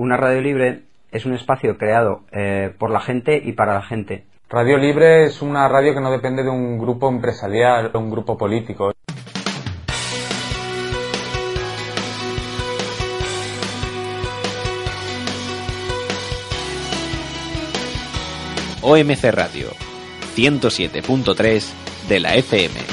Una radio libre es un espacio creado eh, por la gente y para la gente. Radio Libre es una radio que no depende de un grupo empresarial o un grupo político. OMC Radio 107.3 de la FM.